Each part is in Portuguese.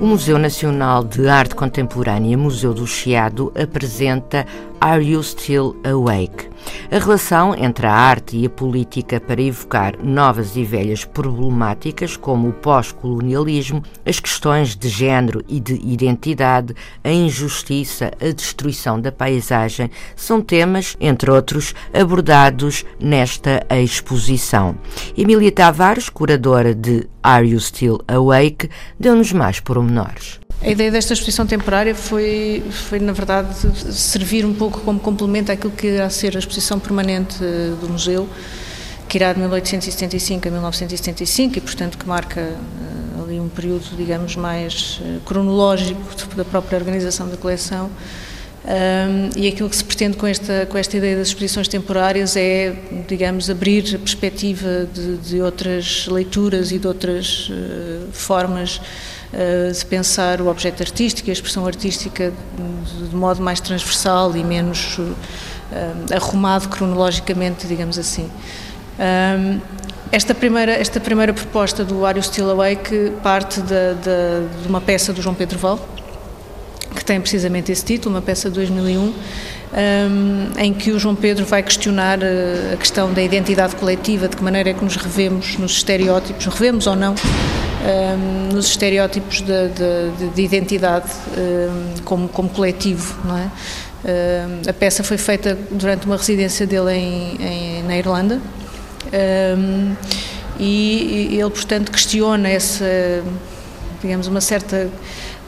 O Museu Nacional de Arte Contemporânea, Museu do Chiado, apresenta Are You Still Awake? A relação entre a arte e a política para evocar novas e velhas problemáticas como o pós-colonialismo, as questões de género e de identidade, a injustiça, a destruição da paisagem, são temas, entre outros, abordados nesta exposição. Emília Tavares, curadora de Are You Still Awake, deu-nos mais pormenores. A ideia desta exposição temporária foi, foi, na verdade, servir um pouco como complemento àquilo que irá ser a exposição permanente eh, do museu, que irá de 1875 a 1975 e, portanto, que marca uh, ali um período, digamos, mais uh, cronológico da própria organização da coleção. Um, e aquilo que se pretende com esta, com esta ideia das exposições temporárias é, digamos, abrir a perspectiva de, de outras leituras e de outras uh, formas uh, de pensar o objeto artístico e a expressão artística de, de modo mais transversal e menos uh, arrumado cronologicamente, digamos assim. Um, esta primeira, esta primeira proposta do Are Still Awake parte de, uma peça do João Pedro Val, tem precisamente esse título, uma peça de 2001, um, em que o João Pedro vai questionar a questão da identidade coletiva, de que maneira é que nos revemos nos estereótipos, revemos ou não, um, nos estereótipos de, de, de identidade um, como, como coletivo, não é? A peça foi feita durante uma residência dele em, em na Irlanda e ele, portanto, questiona essa, digamos, uma certa,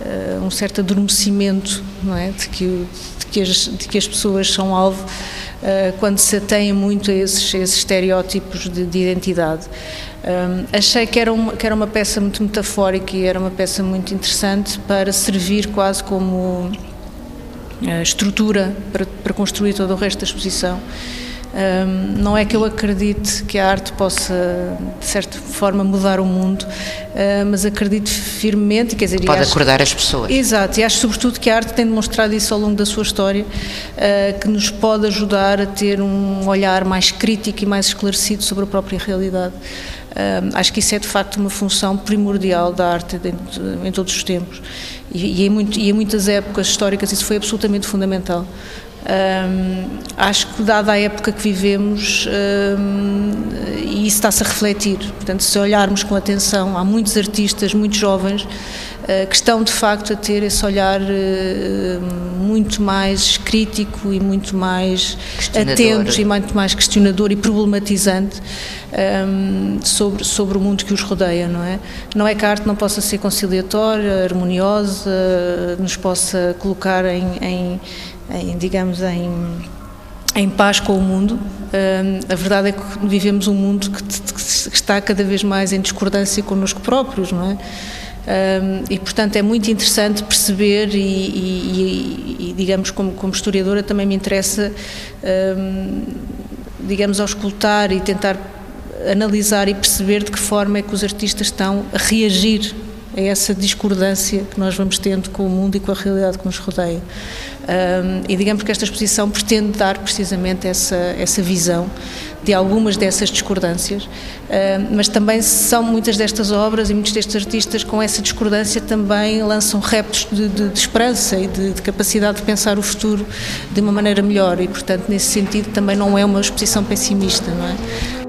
uh, um certo adormecimento, não é? De que, de que, as, de que as pessoas são alvo uh, quando se atêm muito a esses, esses estereótipos de, de identidade. Um, achei que era, uma, que era uma peça muito metafórica e era uma peça muito interessante para servir quase como estrutura para, para construir todo o resto da exposição. Um, não é que eu acredite que a arte possa, de certa forma, mudar o mundo, mas acredito firmemente. Quer dizer, Pode acho, acordar as pessoas. Exato, e acho sobretudo que a arte tem demonstrado isso ao longo da sua história, uh, que nos pode ajudar a ter um olhar mais crítico e mais esclarecido sobre a própria realidade. Uh, acho que isso é de facto uma função primordial da arte em, todos os tempos e, em muitas épocas históricas isso foi absolutamente fundamental. Um, acho que, dada a época que vivemos, um, e isso está-se a refletir. Portanto, se olharmos com atenção, há muitos artistas, muitos jovens, uh, que estão de facto a ter esse olhar uh, muito mais crítico e muito mais atentos e muito mais questionador e problematizante. Um, sobre, sobre o mundo que os rodeia, não é? Não é que a arte não possa ser conciliatória, harmoniosa, nos possa colocar em, em em, digamos, em, em paz com o mundo. a verdade é que vivemos um mundo que, que, está cada vez mais em discordância connosco próprios, não é? e, portanto, é muito interessante perceber, e, e, e digamos, como, como, historiadora, também me interessa, digamos, auscultar e tentar analisar e perceber de que forma é que os artistas estão a reagir a essa discordância que nós vamos tendo com o mundo e com a realidade que nos rodeia. Um, e digamos que esta exposição pretende dar precisamente essa, essa visão de algumas dessas discordâncias, um, mas também são muitas destas obras e muitos destes artistas com essa discordância também lançam reptos de, de, de esperança e de, de, capacidade de pensar o futuro de uma maneira melhor e, portanto, nesse sentido também não é uma exposição pessimista, não é?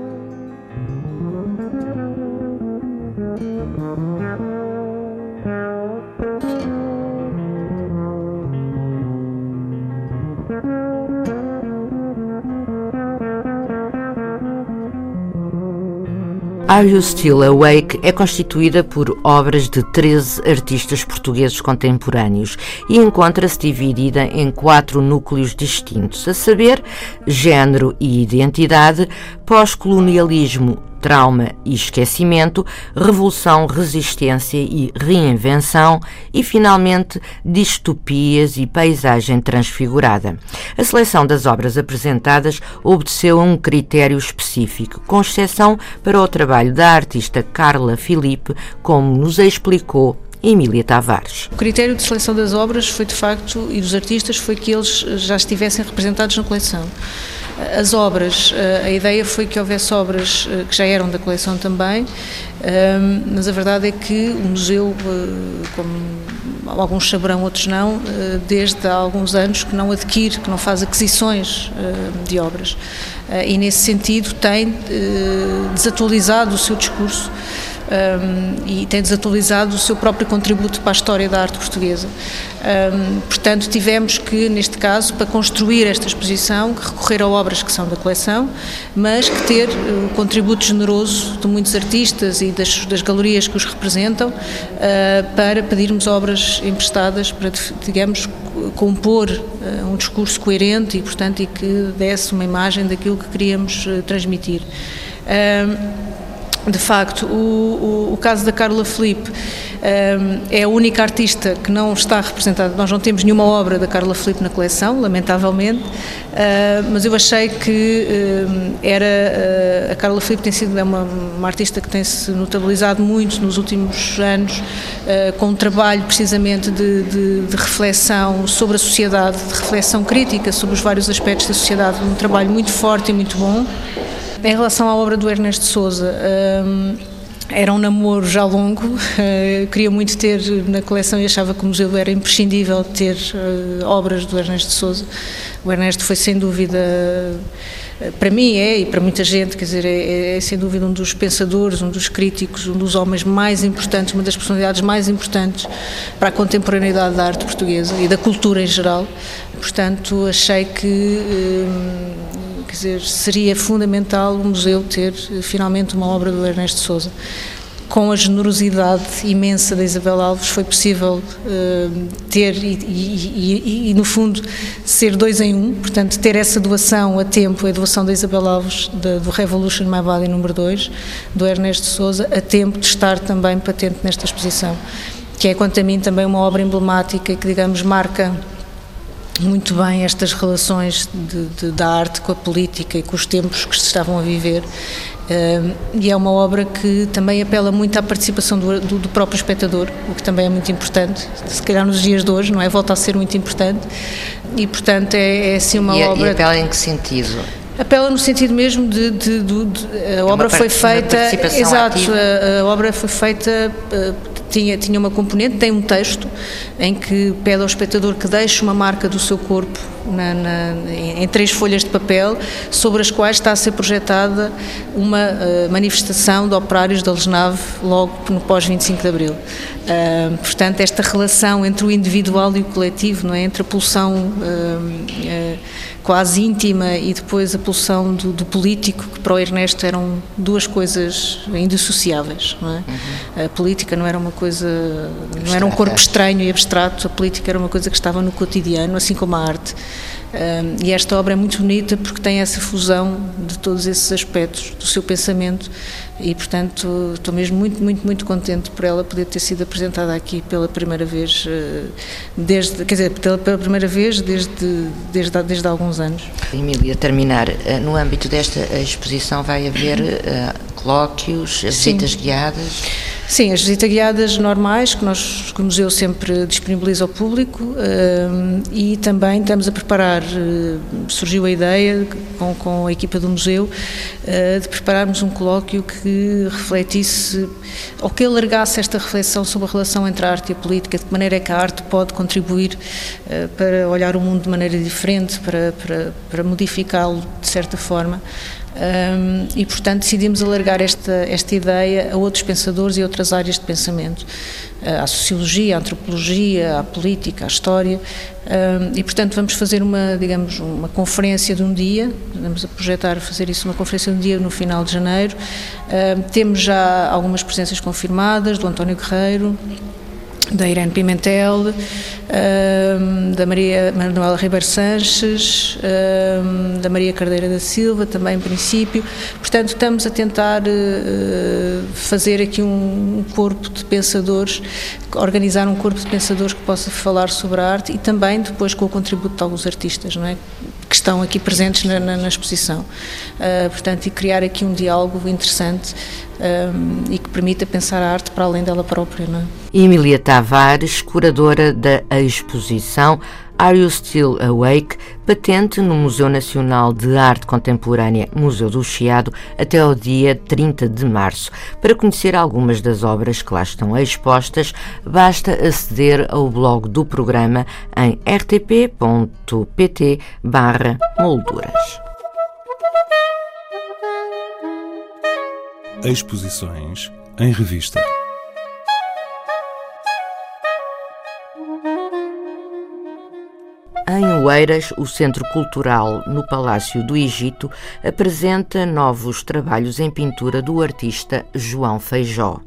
Are You Still Awake é constituída por obras de 13 artistas portugueses contemporâneos e encontra-se dividida em quatro núcleos distintos, a saber, género e identidade, pós-colonialismo trauma e esquecimento, revolução, resistência e reinvenção e, finalmente, distopias e paisagem transfigurada. A seleção das obras apresentadas obedeceu a um critério específico, com exceção para o trabalho da artista Carla Filipe, como nos explicou Emília Tavares. O critério de seleção das obras foi, de facto, e dos artistas, foi que eles já estivessem representados na coleção. As obras, eh, a ideia foi que houvesse obras eh, que já eram da coleção também, ehm, mas a verdade é que o museu, eh, como alguns saberão, outros não, desde há alguns anos que não adquire, que não faz aquisições de obras. E nesse sentido tem desatualizado o seu discurso um, e tem desatualizado o seu próprio contributo para a história da arte portuguesa. Um, portanto, tivemos que, neste caso, para construir esta exposição, recorrer a obras que são da coleção, mas que ter o uh, contributo generoso de muitos artistas e das, das galerias que os representam uh, para pedirmos obras emprestadas para, digamos, compor uh, um discurso coerente e, portanto, e que desse uma imagem daquilo que queríamos uh, transmitir. Um, de facto, o, o, o, caso da Carla Felipe um, é a única artista que não está representada. Nós não temos nenhuma obra da Carla Felipe na coleção, lamentavelmente, uh, mas eu achei que uh, era. Uh, a Carla Felipe tem sido é uma, uma, artista que tem se notabilizado muito nos últimos anos, com um trabalho precisamente de, de, de reflexão sobre a sociedade, de reflexão crítica sobre os vários aspectos da sociedade, um trabalho muito forte e muito bom. Em relação à obra do Ernesto Souza, um, era um namoro já longo, uh, queria muito ter na coleção e achava que o museu era imprescindível ter uh, obras do Ernesto Souza. O Ernesto foi sem dúvida, uh, para mim é e para muita gente, quer dizer, é, é, sem dúvida um dos pensadores, um dos críticos, um dos homens mais importantes, uma das personalidades mais importantes para a contemporaneidade da arte portuguesa e da cultura em geral. Portanto, achei que hum, Quer dizer, seria fundamental o museu ter eh, finalmente uma obra do Ernesto Souza. Com a generosidade imensa da Isabel Alves, foi possível uh, ter e, e, e, e, no fundo, ser dois em um. Portanto, ter essa doação a tempo, a doação da Isabel Alves, do Revolution My Body número 2, do Ernesto Souza, a tempo de estar também patente nesta exposição. Que é, quanto a mim, também uma obra emblemática que, digamos, marca muito bem estas relações de, de, da arte com a política e com os tempos que se estavam a viver. E é uma obra que também apela muito à participação do, do, do, próprio espectador, o que também é muito importante, se calhar nos dias de hoje, não é? Volta a ser muito importante. E, portanto, é, é assim uma e, obra. E apela em que sentido? Apela no sentido mesmo de, de, de, de a é obra foi feita, exato, a, a, obra foi feita uh, tinha, tinha uma componente, tem um texto em que pede ao espectador que deixe uma marca do seu corpo na, na, em, três folhas de papel, sobre as quais está a ser projetada uma uh, manifestação de operários da Lesnave logo no pós-25 de Abril. Uh, portanto, esta relação entre o individual e o coletivo, não é? entre a pulsão uh, quase íntima e depois a pulsão do, do, político, que para o Ernesto eram duas coisas indissociáveis. Não é? Uhum. A política não era uma coisa, não era um corpo estranho e abstrato, a política era uma coisa que estava no cotidiano, assim como a arte. E esta obra é muito bonita porque tem essa fusão de todos esses aspectos do seu pensamento e, portanto, estou mesmo muito, muito, muito contente por ela poder ter sido apresentada aqui pela primeira vez, eh, desde, quer dizer, pela, primeira vez desde, desde, desde há alguns anos. Emília, terminar, eh, no âmbito desta exposição vai haver uh, colóquios, visitas guiadas? Sim, as visitas guiadas normais que, nós, que o museu sempre disponibiliza ao público uh, e também estamos a preparar, uh, surgiu a ideia com, com a equipa do museu uh, de prepararmos um colóquio que refletisse ou que alargasse esta reflexão sobre a relação entre a arte e a política, de que maneira é que a arte pode contribuir para olhar o mundo de maneira diferente, para, para, para modificá-lo de certa forma. Um, e, portanto, decidimos alargar esta, esta ideia a outros pensadores e outras áreas de pensamento, à sociologia, à antropologia, à política, à história. Um, e, portanto, vamos fazer uma, digamos, uma conferência de um dia, vamos a projetar fazer isso uma conferência de um dia no final de janeiro. Um, temos já algumas presenças confirmadas do António Guerreiro, da Irene Pimentel, da Maria Manuela Ribeiro Sanches, da Maria Cardeira da Silva, também em princípio. Portanto, estamos a tentar uh, fazer aqui um corpo de pensadores, organizar um corpo de pensadores que possa falar sobre a arte e também depois com o contributo de alguns artistas, não é? que estão aqui presentes na, na, na exposição. Uh, portanto, e criar aqui um diálogo interessante um, e que permita pensar a arte para além dela própria. Não é? Emília Tavares, curadora da exposição Are You Still Awake, patente no Museu Nacional de Arte Contemporânea Museu do Chiado até ao dia 30 de março. Para conhecer algumas das obras que lá estão expostas, basta aceder ao blog do programa em rtp.pt molduras. Exposições em revista. Oeiras, o Centro Cultural no Palácio do Egito apresenta novos trabalhos em pintura do artista João Feijó.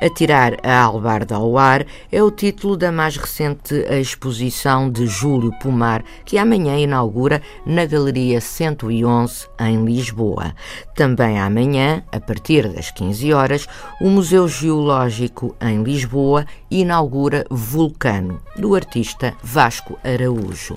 Atirar a albarda ao ar é o título da mais recente exposição de Júlio Pomar, que amanhã inaugura na Galeria 111, em Lisboa. Também amanhã, a partir das 15 horas, o Museu Geológico em Lisboa inaugura Vulcano, do artista Vasco Araújo.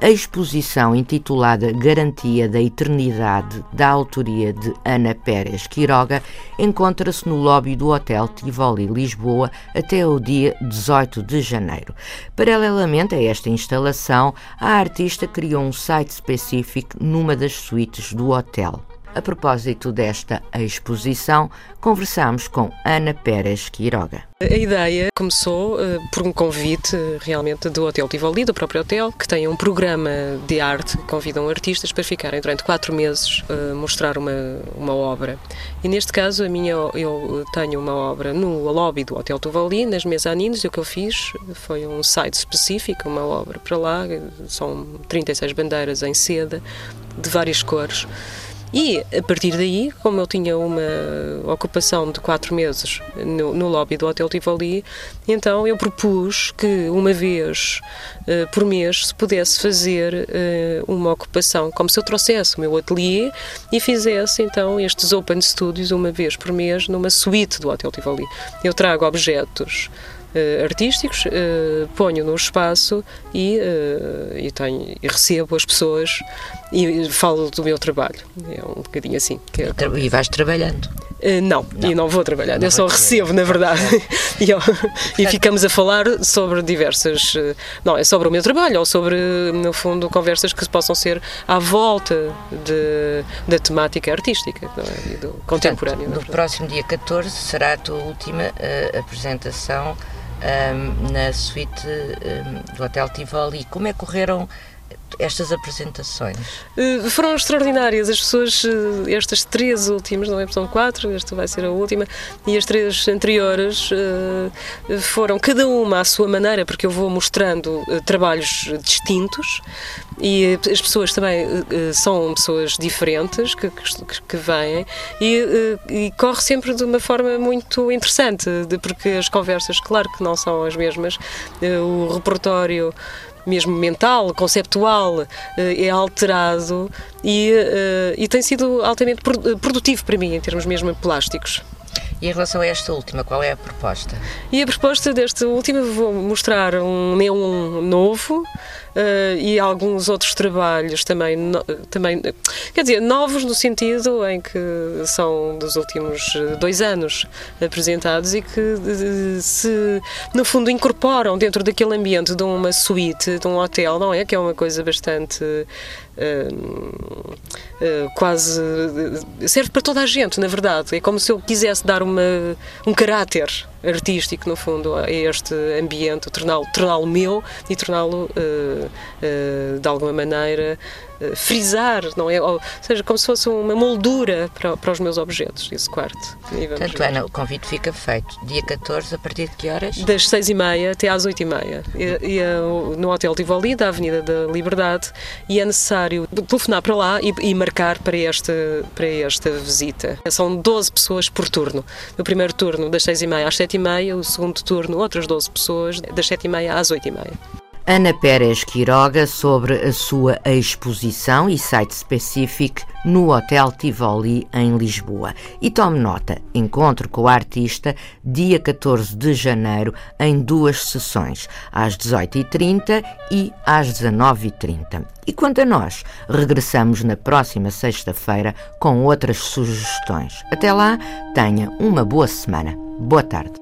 A exposição intitulada Garantia da Eternidade, da autoria de Ana Pérez Quiroga, encontra-se no lobby do Hotel Tivoli Lisboa até o dia 18 de janeiro. Paralelamente a esta instalação, a artista criou um site específico numa das suítes do hotel. A propósito desta exposição, conversamos com Ana Pérez Quiroga. A ideia começou uh, por um convite uh, realmente do Hotel Tivoli, do próprio hotel, que tem um programa de arte, convidam artistas para ficarem durante quatro meses uh, eh, mostrar uma, uma obra. E neste caso, a minha, eu tenho uma obra no lobby do Hotel Tivoli, nas mezaninos, e o que eu fiz foi um site específico, uma obra para lá, são 36 bandeiras em seda, de várias cores. E a partir daí, como eu tinha uma ocupação de quatro meses no, no lobby do Hotel Tivoli, então eu propus que uma vez uh, por mês se pudesse fazer uh, uma ocupação, como se eu trouxesse o meu ateliê e fizesse então estes open studios uma vez por mês numa suíte do Hotel Tivoli. Eu trago objetos artísticos, uh, ponho no espaço e, uh, e, tenho, e recebo as pessoas e falo do meu trabalho. É um bocadinho assim. É e, vais trabalhando? Não, não, e não vou trabalhando, não eu só recebo, na verdade. e, eu, e, ficamos a falar sobre diversas. Não, é sobre o meu trabalho, ou sobre, no fundo, conversas que possam ser à volta de, da temática artística é? e do contemporâneo. Portanto, no próximo dia 14 será a tua última uh, apresentação um, na suíte um, do Hotel Tivoli. Como é que correram estas apresentações? Uh, foram extraordinárias. As pessoas, uh, estas três últimas, não é? São quatro, esta vai ser a última, e as três anteriores uh, foram cada uma à sua maneira, porque eu vou mostrando trabalhos distintos e as pessoas também são pessoas diferentes que, que, que vêm e, e, corre sempre de uma forma muito interessante, de, porque as conversas, claro que não são as mesmas, o repertório mesmo mental, conceptual, eh, é alterado e, eh, e tem sido altamente produtivo para mim, em termos mesmo plásticos. E em relação a esta última, qual é a proposta? E a proposta desta última, vou mostrar um neon novo, uh, e alguns outros trabalhos também, no, também, quer dizer, novos no sentido em que são dos últimos dois anos apresentados e que se, no fundo, incorporam dentro daquele ambiente de uma suíte, de um hotel, não é? Que é uma coisa bastante. Uh, uh, quase serve para toda a gente, na verdade. É como se eu quisesse dar uma, um caráter artístico, no fundo, a este ambiente, torná-lo torná meu e torná-lo, uh, uh, de alguma maneira, frisar, não é? Ou seja, como se fosse uma moldura para, para os meus objetos, esse quarto. Portanto, Ana, o convite fica feito dia 14, a partir de que horas? Das 6 e meia até às 8 e meia. E, e, no Hotel Tivoli, da Avenida da Liberdade, e é necessário telefonar para lá e, e marcar para esta, para esta visita. São 12 pessoas por turno. No primeiro turno, das 6 e meia às 7 7 e meia, o segundo turno, outras 12 pessoas, das 7 e meia às 8 e meia. Ana Pérez Quiroga sobre a sua exposição e site específico no Hotel Tivoli, em Lisboa. E tome nota, encontro com o artista dia 14 de janeiro em duas sessões, às 18h30 e às 19h30. E quanto a nós, regressamos na próxima sexta-feira com outras sugestões. Até lá, tenha uma boa semana. Boa tarde.